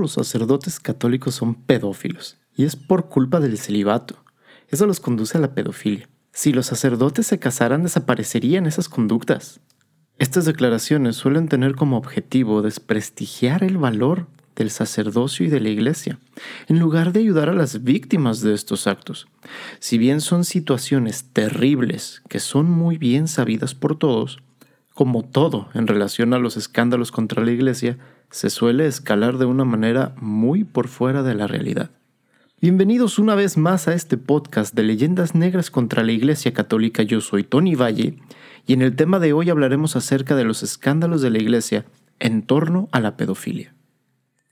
los sacerdotes católicos son pedófilos, y es por culpa del celibato. Eso los conduce a la pedofilia. Si los sacerdotes se casaran, desaparecerían esas conductas. Estas declaraciones suelen tener como objetivo desprestigiar el valor del sacerdocio y de la iglesia, en lugar de ayudar a las víctimas de estos actos. Si bien son situaciones terribles que son muy bien sabidas por todos, como todo en relación a los escándalos contra la iglesia, se suele escalar de una manera muy por fuera de la realidad. Bienvenidos una vez más a este podcast de leyendas negras contra la Iglesia Católica. Yo soy Tony Valle y en el tema de hoy hablaremos acerca de los escándalos de la Iglesia en torno a la pedofilia.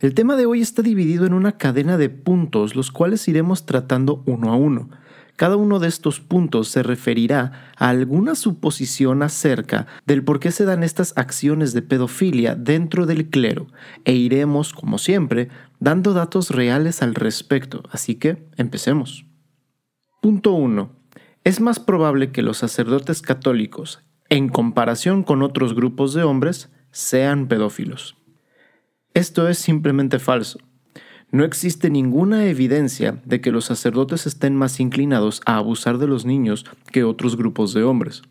El tema de hoy está dividido en una cadena de puntos los cuales iremos tratando uno a uno. Cada uno de estos puntos se referirá a alguna suposición acerca del por qué se dan estas acciones de pedofilia dentro del clero e iremos, como siempre, dando datos reales al respecto, así que empecemos. Punto 1. Es más probable que los sacerdotes católicos, en comparación con otros grupos de hombres, sean pedófilos. Esto es simplemente falso. No existe ninguna evidencia de que los sacerdotes estén más inclinados a abusar de los niños que otros grupos de hombres.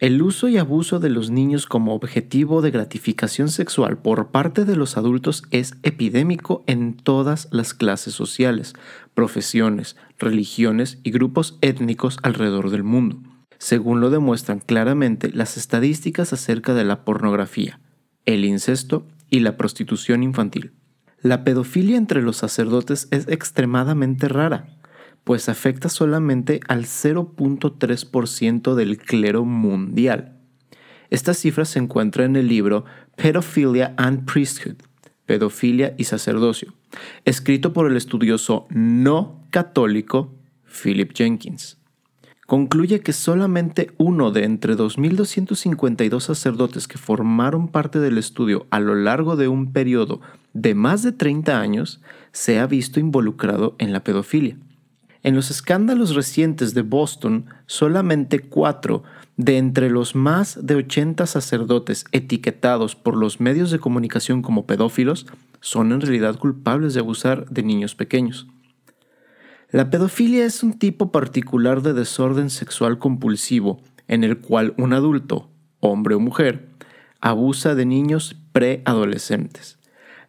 El uso y abuso de los niños como objetivo de gratificación sexual por parte de los adultos es epidémico en todas las clases sociales, profesiones, religiones y grupos étnicos alrededor del mundo, según lo demuestran claramente las estadísticas acerca de la pornografía, el incesto y la prostitución infantil. La pedofilia entre los sacerdotes es extremadamente rara, pues afecta solamente al 0.3% del clero mundial. Esta cifra se encuentra en el libro Pedophilia and Priesthood, Pedofilia y Sacerdocio, escrito por el estudioso no católico Philip Jenkins concluye que solamente uno de entre 2.252 sacerdotes que formaron parte del estudio a lo largo de un periodo de más de 30 años se ha visto involucrado en la pedofilia. En los escándalos recientes de Boston, solamente cuatro de entre los más de 80 sacerdotes etiquetados por los medios de comunicación como pedófilos son en realidad culpables de abusar de niños pequeños. La pedofilia es un tipo particular de desorden sexual compulsivo en el cual un adulto, hombre o mujer, abusa de niños preadolescentes.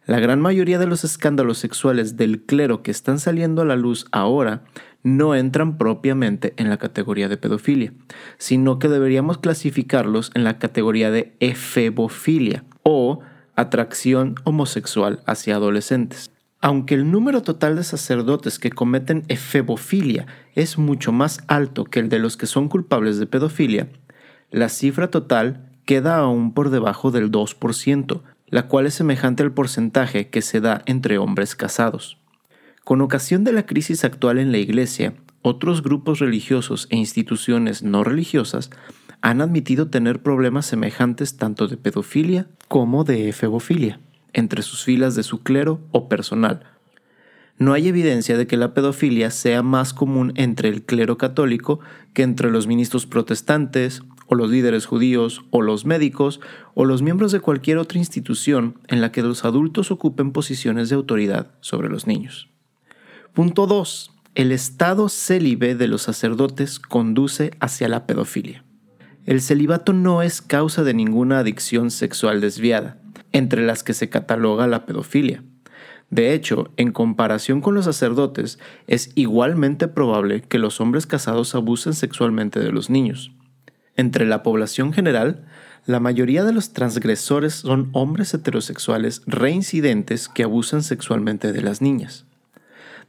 La gran mayoría de los escándalos sexuales del clero que están saliendo a la luz ahora no entran propiamente en la categoría de pedofilia, sino que deberíamos clasificarlos en la categoría de efebofilia o atracción homosexual hacia adolescentes. Aunque el número total de sacerdotes que cometen efebofilia es mucho más alto que el de los que son culpables de pedofilia, la cifra total queda aún por debajo del 2%, la cual es semejante al porcentaje que se da entre hombres casados. Con ocasión de la crisis actual en la Iglesia, otros grupos religiosos e instituciones no religiosas han admitido tener problemas semejantes tanto de pedofilia como de efebofilia entre sus filas de su clero o personal. No hay evidencia de que la pedofilia sea más común entre el clero católico que entre los ministros protestantes, o los líderes judíos, o los médicos, o los miembros de cualquier otra institución en la que los adultos ocupen posiciones de autoridad sobre los niños. Punto 2. El estado célibe de los sacerdotes conduce hacia la pedofilia. El celibato no es causa de ninguna adicción sexual desviada entre las que se cataloga la pedofilia. De hecho, en comparación con los sacerdotes, es igualmente probable que los hombres casados abusen sexualmente de los niños. Entre la población general, la mayoría de los transgresores son hombres heterosexuales reincidentes que abusan sexualmente de las niñas.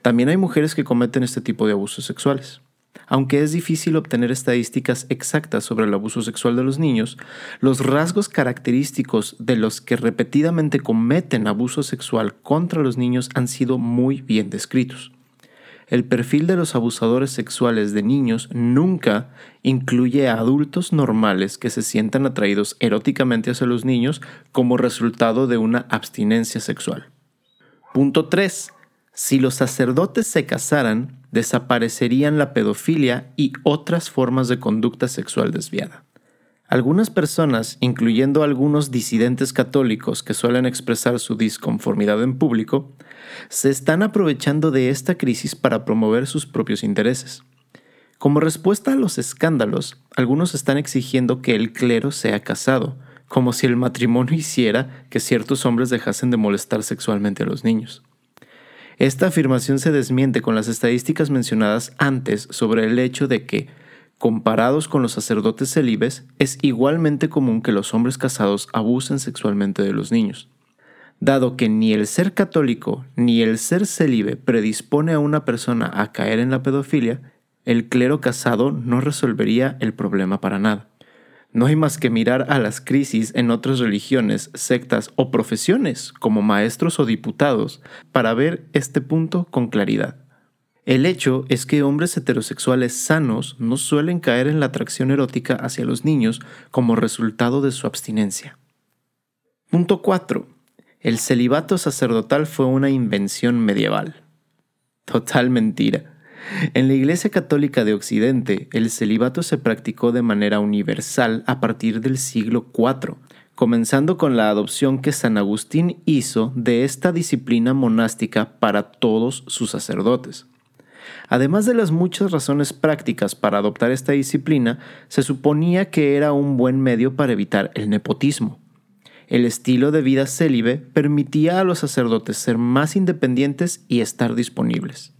También hay mujeres que cometen este tipo de abusos sexuales. Aunque es difícil obtener estadísticas exactas sobre el abuso sexual de los niños, los rasgos característicos de los que repetidamente cometen abuso sexual contra los niños han sido muy bien descritos. El perfil de los abusadores sexuales de niños nunca incluye a adultos normales que se sientan atraídos eróticamente hacia los niños como resultado de una abstinencia sexual. Punto 3. Si los sacerdotes se casaran, desaparecerían la pedofilia y otras formas de conducta sexual desviada. Algunas personas, incluyendo algunos disidentes católicos que suelen expresar su disconformidad en público, se están aprovechando de esta crisis para promover sus propios intereses. Como respuesta a los escándalos, algunos están exigiendo que el clero sea casado, como si el matrimonio hiciera que ciertos hombres dejasen de molestar sexualmente a los niños. Esta afirmación se desmiente con las estadísticas mencionadas antes sobre el hecho de que, comparados con los sacerdotes celibes, es igualmente común que los hombres casados abusen sexualmente de los niños. Dado que ni el ser católico ni el ser celibe predispone a una persona a caer en la pedofilia, el clero casado no resolvería el problema para nada. No hay más que mirar a las crisis en otras religiones, sectas o profesiones, como maestros o diputados, para ver este punto con claridad. El hecho es que hombres heterosexuales sanos no suelen caer en la atracción erótica hacia los niños como resultado de su abstinencia. Punto 4. El celibato sacerdotal fue una invención medieval. Total mentira. En la Iglesia Católica de Occidente, el celibato se practicó de manera universal a partir del siglo IV, comenzando con la adopción que San Agustín hizo de esta disciplina monástica para todos sus sacerdotes. Además de las muchas razones prácticas para adoptar esta disciplina, se suponía que era un buen medio para evitar el nepotismo. El estilo de vida célibe permitía a los sacerdotes ser más independientes y estar disponibles.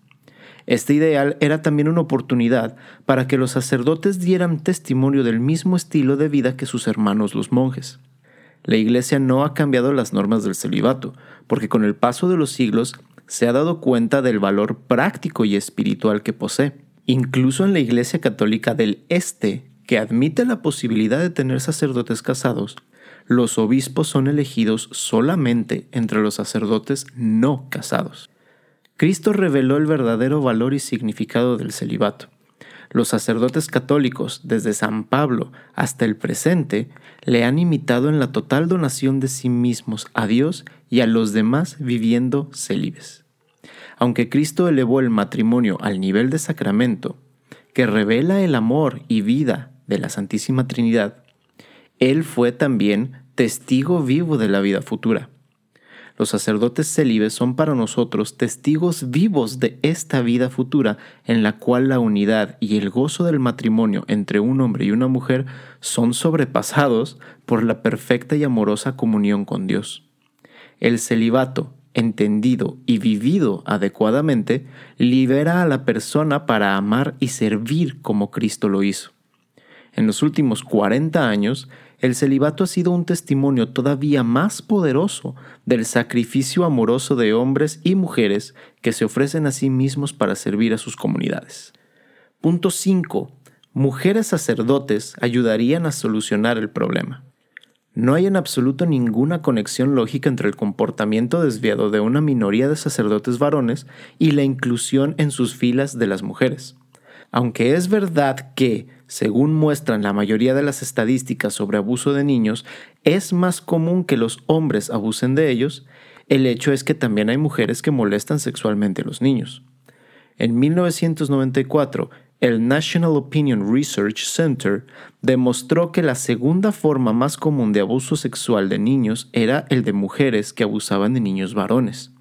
Este ideal era también una oportunidad para que los sacerdotes dieran testimonio del mismo estilo de vida que sus hermanos los monjes. La Iglesia no ha cambiado las normas del celibato, porque con el paso de los siglos se ha dado cuenta del valor práctico y espiritual que posee. Incluso en la Iglesia Católica del Este, que admite la posibilidad de tener sacerdotes casados, los obispos son elegidos solamente entre los sacerdotes no casados. Cristo reveló el verdadero valor y significado del celibato. Los sacerdotes católicos, desde San Pablo hasta el presente, le han imitado en la total donación de sí mismos a Dios y a los demás viviendo célibes. Aunque Cristo elevó el matrimonio al nivel de sacramento, que revela el amor y vida de la Santísima Trinidad, Él fue también testigo vivo de la vida futura. Los sacerdotes célibes son para nosotros testigos vivos de esta vida futura en la cual la unidad y el gozo del matrimonio entre un hombre y una mujer son sobrepasados por la perfecta y amorosa comunión con Dios. El celibato, entendido y vivido adecuadamente, libera a la persona para amar y servir como Cristo lo hizo. En los últimos 40 años, el celibato ha sido un testimonio todavía más poderoso del sacrificio amoroso de hombres y mujeres que se ofrecen a sí mismos para servir a sus comunidades. Punto 5. Mujeres sacerdotes ayudarían a solucionar el problema. No hay en absoluto ninguna conexión lógica entre el comportamiento desviado de una minoría de sacerdotes varones y la inclusión en sus filas de las mujeres. Aunque es verdad que, según muestran la mayoría de las estadísticas sobre abuso de niños, es más común que los hombres abusen de ellos, el hecho es que también hay mujeres que molestan sexualmente a los niños. En 1994, el National Opinion Research Center demostró que la segunda forma más común de abuso sexual de niños era el de mujeres que abusaban de niños varones.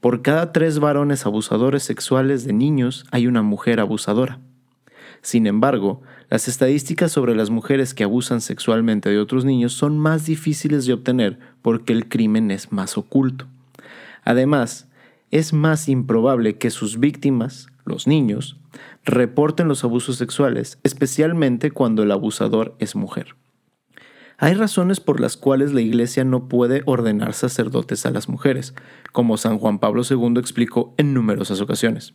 Por cada tres varones abusadores sexuales de niños hay una mujer abusadora. Sin embargo, las estadísticas sobre las mujeres que abusan sexualmente de otros niños son más difíciles de obtener porque el crimen es más oculto. Además, es más improbable que sus víctimas, los niños, reporten los abusos sexuales, especialmente cuando el abusador es mujer. Hay razones por las cuales la Iglesia no puede ordenar sacerdotes a las mujeres, como San Juan Pablo II explicó en numerosas ocasiones.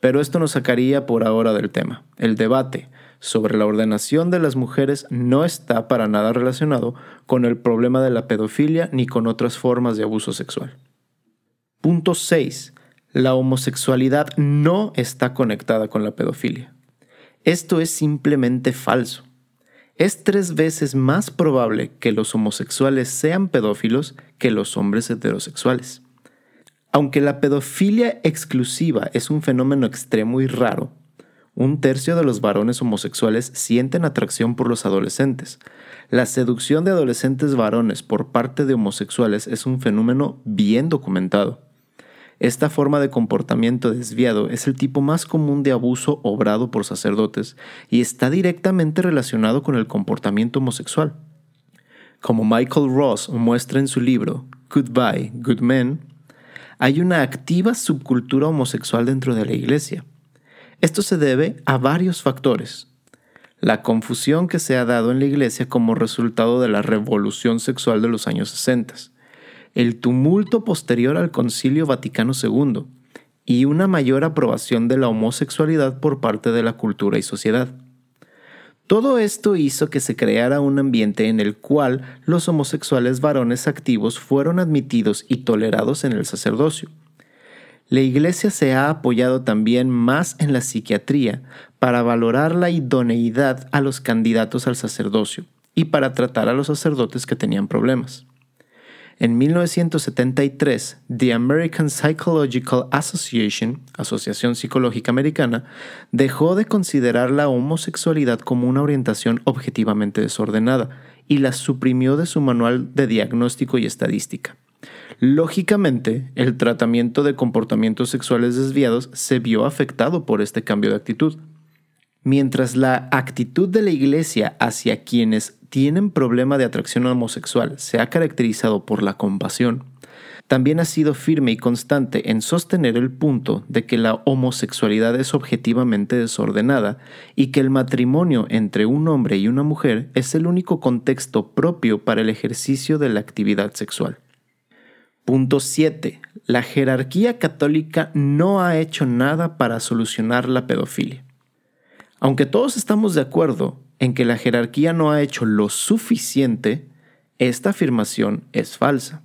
Pero esto nos sacaría por ahora del tema. El debate sobre la ordenación de las mujeres no está para nada relacionado con el problema de la pedofilia ni con otras formas de abuso sexual. Punto 6. La homosexualidad no está conectada con la pedofilia. Esto es simplemente falso es tres veces más probable que los homosexuales sean pedófilos que los hombres heterosexuales. Aunque la pedofilia exclusiva es un fenómeno extremo y raro, Un tercio de los varones homosexuales sienten atracción por los adolescentes. La seducción de adolescentes varones por parte de homosexuales es un fenómeno bien documentado. Esta forma de comportamiento desviado es el tipo más común de abuso obrado por sacerdotes y está directamente relacionado con el comportamiento homosexual. Como Michael Ross muestra en su libro Goodbye, Good Men, hay una activa subcultura homosexual dentro de la iglesia. Esto se debe a varios factores. La confusión que se ha dado en la iglesia como resultado de la revolución sexual de los años 60 el tumulto posterior al Concilio Vaticano II y una mayor aprobación de la homosexualidad por parte de la cultura y sociedad. Todo esto hizo que se creara un ambiente en el cual los homosexuales varones activos fueron admitidos y tolerados en el sacerdocio. La Iglesia se ha apoyado también más en la psiquiatría para valorar la idoneidad a los candidatos al sacerdocio y para tratar a los sacerdotes que tenían problemas. En 1973, The American Psychological Association, Asociación Psicológica Americana, dejó de considerar la homosexualidad como una orientación objetivamente desordenada y la suprimió de su manual de diagnóstico y estadística. Lógicamente, el tratamiento de comportamientos sexuales desviados se vio afectado por este cambio de actitud. Mientras la actitud de la Iglesia hacia quienes tienen problema de atracción homosexual se ha caracterizado por la compasión, también ha sido firme y constante en sostener el punto de que la homosexualidad es objetivamente desordenada y que el matrimonio entre un hombre y una mujer es el único contexto propio para el ejercicio de la actividad sexual. Punto 7. La jerarquía católica no ha hecho nada para solucionar la pedofilia. Aunque todos estamos de acuerdo en que la jerarquía no ha hecho lo suficiente, esta afirmación es falsa.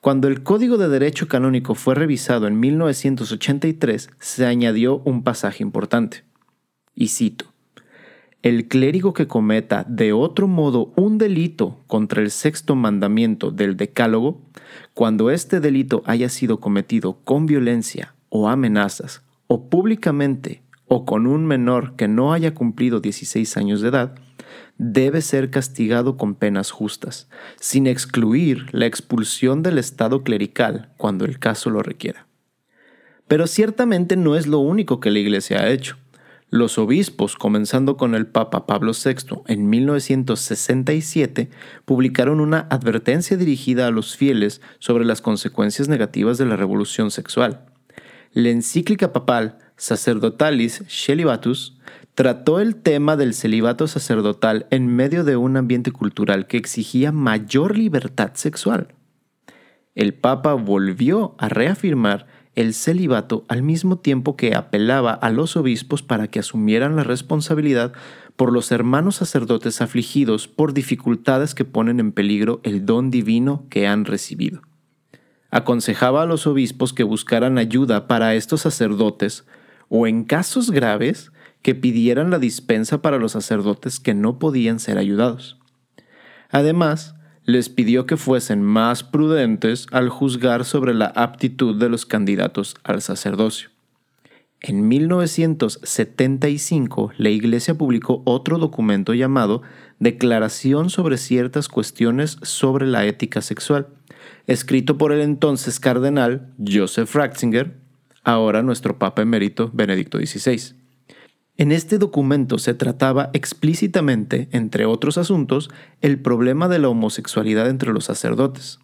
Cuando el Código de Derecho Canónico fue revisado en 1983, se añadió un pasaje importante. Y cito, el clérigo que cometa de otro modo un delito contra el sexto mandamiento del Decálogo, cuando este delito haya sido cometido con violencia o amenazas, o públicamente o con un menor que no haya cumplido 16 años de edad, debe ser castigado con penas justas, sin excluir la expulsión del Estado clerical cuando el caso lo requiera. Pero ciertamente no es lo único que la Iglesia ha hecho. Los obispos, comenzando con el Papa Pablo VI en 1967, publicaron una advertencia dirigida a los fieles sobre las consecuencias negativas de la revolución sexual. La encíclica papal Sacerdotalis Celibatus trató el tema del celibato sacerdotal en medio de un ambiente cultural que exigía mayor libertad sexual. El Papa volvió a reafirmar el celibato al mismo tiempo que apelaba a los obispos para que asumieran la responsabilidad por los hermanos sacerdotes afligidos por dificultades que ponen en peligro el don divino que han recibido. Aconsejaba a los obispos que buscaran ayuda para estos sacerdotes o en casos graves que pidieran la dispensa para los sacerdotes que no podían ser ayudados. Además, les pidió que fuesen más prudentes al juzgar sobre la aptitud de los candidatos al sacerdocio. En 1975, la Iglesia publicó otro documento llamado Declaración sobre ciertas cuestiones sobre la ética sexual, escrito por el entonces cardenal Joseph Ratzinger, ahora nuestro Papa emérito Benedicto XVI. En este documento se trataba explícitamente, entre otros asuntos, el problema de la homosexualidad entre los sacerdotes.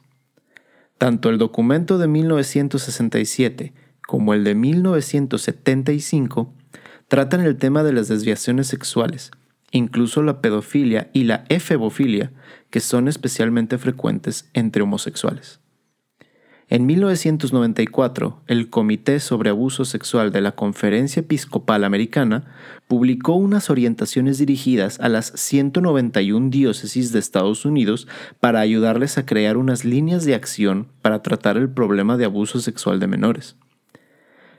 Tanto el documento de 1967 como el de 1975 tratan el tema de las desviaciones sexuales, incluso la pedofilia y la efebofilia, que son especialmente frecuentes entre homosexuales. En 1994, el Comité sobre Abuso Sexual de la Conferencia Episcopal Americana publicó unas orientaciones dirigidas a las 191 diócesis de Estados Unidos para ayudarles a crear unas líneas de acción para tratar el problema de abuso sexual de menores.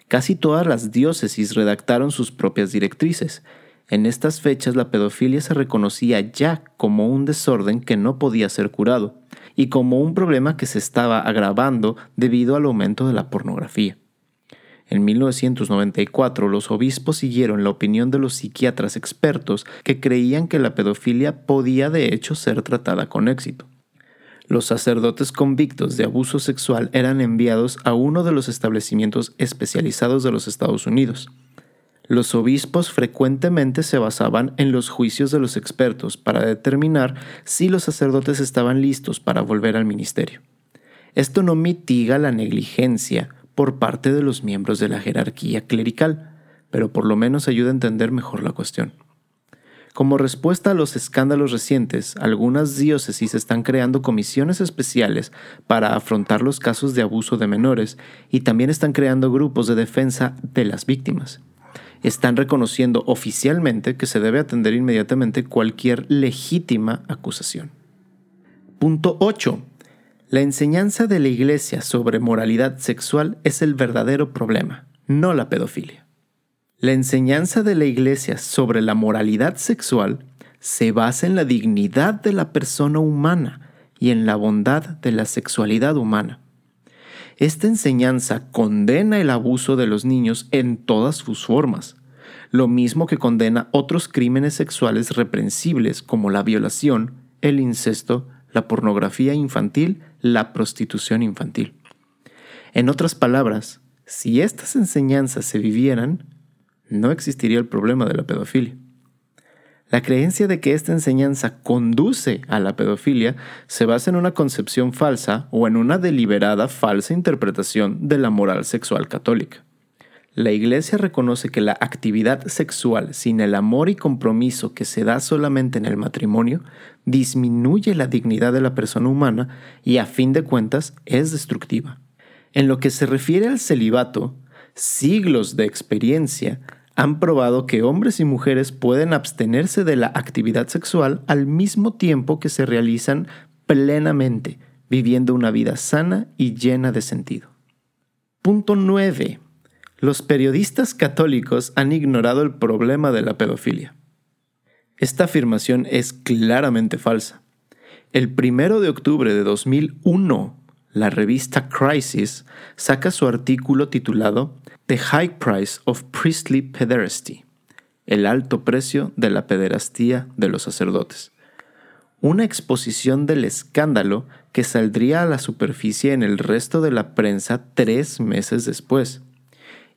Casi todas las diócesis redactaron sus propias directrices. En estas fechas la pedofilia se reconocía ya como un desorden que no podía ser curado y como un problema que se estaba agravando debido al aumento de la pornografía. En 1994 los obispos siguieron la opinión de los psiquiatras expertos que creían que la pedofilia podía de hecho ser tratada con éxito. Los sacerdotes convictos de abuso sexual eran enviados a uno de los establecimientos especializados de los Estados Unidos. Los obispos frecuentemente se basaban en los juicios de los expertos para determinar si los sacerdotes estaban listos para volver al ministerio. Esto no mitiga la negligencia por parte de los miembros de la jerarquía clerical, pero por lo menos ayuda a entender mejor la cuestión. Como respuesta a los escándalos recientes, algunas diócesis están creando comisiones especiales para afrontar los casos de abuso de menores y también están creando grupos de defensa de las víctimas. Están reconociendo oficialmente que se debe atender inmediatamente cualquier legítima acusación. Punto 8. La enseñanza de la Iglesia sobre moralidad sexual es el verdadero problema, no la pedofilia. La enseñanza de la Iglesia sobre la moralidad sexual se basa en la dignidad de la persona humana y en la bondad de la sexualidad humana. Esta enseñanza condena el abuso de los niños en todas sus formas, lo mismo que condena otros crímenes sexuales reprensibles como la violación, el incesto, la pornografía infantil, la prostitución infantil. En otras palabras, si estas enseñanzas se vivieran, no existiría el problema de la pedofilia. La creencia de que esta enseñanza conduce a la pedofilia se basa en una concepción falsa o en una deliberada falsa interpretación de la moral sexual católica. La Iglesia reconoce que la actividad sexual sin el amor y compromiso que se da solamente en el matrimonio disminuye la dignidad de la persona humana y a fin de cuentas es destructiva. En lo que se refiere al celibato, siglos de experiencia han probado que hombres y mujeres pueden abstenerse de la actividad sexual al mismo tiempo que se realizan plenamente, viviendo una vida sana y llena de sentido. Punto 9. Los periodistas católicos han ignorado el problema de la pedofilia. Esta afirmación es claramente falsa. El primero de octubre de 2001, la revista Crisis saca su artículo titulado The High Price of Priestly Pederasty, el alto precio de la pederastía de los sacerdotes. Una exposición del escándalo que saldría a la superficie en el resto de la prensa tres meses después.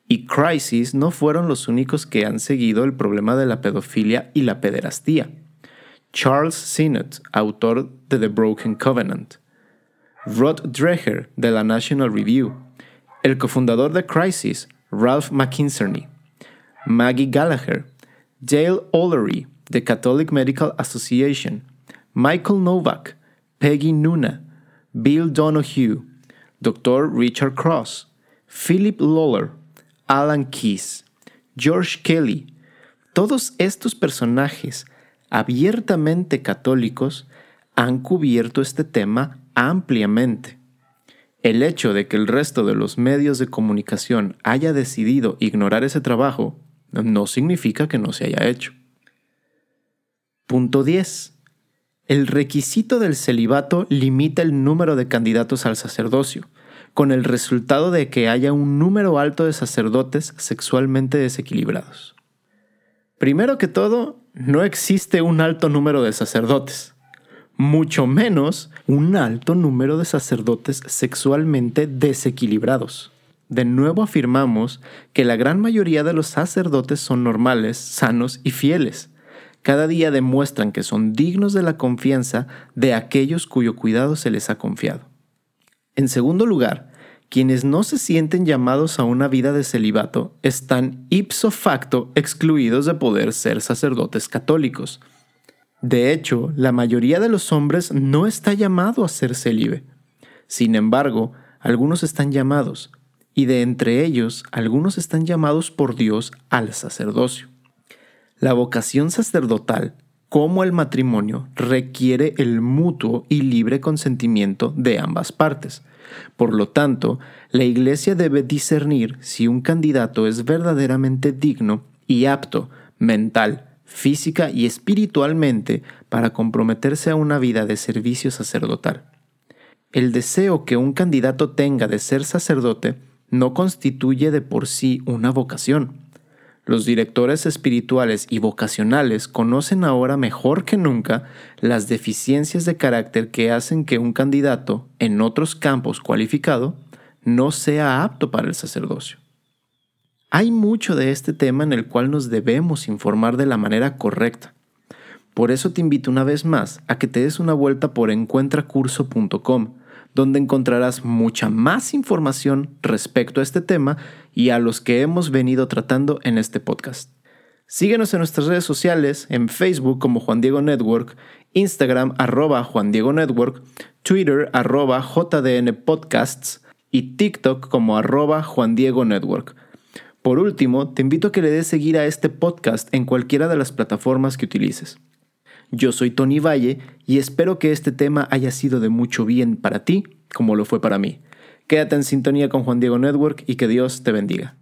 Y Crisis no fueron los únicos que han seguido el problema de la pedofilia y la pederastía. Charles Sinnott, autor de The Broken Covenant, Rod Dreher de la National Review, el cofundador de Crisis, Ralph McInerney, Maggie Gallagher, Dale Olery de Catholic Medical Association, Michael Novak, Peggy Nuna, Bill Donohue, Dr. Richard Cross, Philip Lawler, Alan Keyes, George Kelly, todos estos personajes abiertamente católicos han cubierto este tema ampliamente. El hecho de que el resto de los medios de comunicación haya decidido ignorar ese trabajo no significa que no se haya hecho. Punto 10. El requisito del celibato limita el número de candidatos al sacerdocio, con el resultado de que haya un número alto de sacerdotes sexualmente desequilibrados. Primero que todo, no existe un alto número de sacerdotes mucho menos un alto número de sacerdotes sexualmente desequilibrados. De nuevo afirmamos que la gran mayoría de los sacerdotes son normales, sanos y fieles. Cada día demuestran que son dignos de la confianza de aquellos cuyo cuidado se les ha confiado. En segundo lugar, quienes no se sienten llamados a una vida de celibato están ipso facto excluidos de poder ser sacerdotes católicos. De hecho, la mayoría de los hombres no está llamado a ser célibe. Sin embargo, algunos están llamados, y de entre ellos algunos están llamados por Dios al sacerdocio. La vocación sacerdotal, como el matrimonio, requiere el mutuo y libre consentimiento de ambas partes. Por lo tanto, la Iglesia debe discernir si un candidato es verdaderamente digno y apto mental, física y espiritualmente para comprometerse a una vida de servicio sacerdotal. El deseo que un candidato tenga de ser sacerdote no constituye de por sí una vocación. Los directores espirituales y vocacionales conocen ahora mejor que nunca las deficiencias de carácter que hacen que un candidato, en otros campos cualificado, no sea apto para el sacerdocio. Hay mucho de este tema en el cual nos debemos informar de la manera correcta. Por eso te invito una vez más a que te des una vuelta por encuentracurso.com, donde encontrarás mucha más información respecto a este tema y a los que hemos venido tratando en este podcast. Síguenos en nuestras redes sociales, en Facebook como Juan Diego Network, Instagram arroba Juan Diego Network, Twitter arroba JDN Podcasts y TikTok como arroba Juan Diego Network. Por último, te invito a que le des seguir a este podcast en cualquiera de las plataformas que utilices. Yo soy Tony Valle y espero que este tema haya sido de mucho bien para ti como lo fue para mí. Quédate en sintonía con Juan Diego Network y que Dios te bendiga.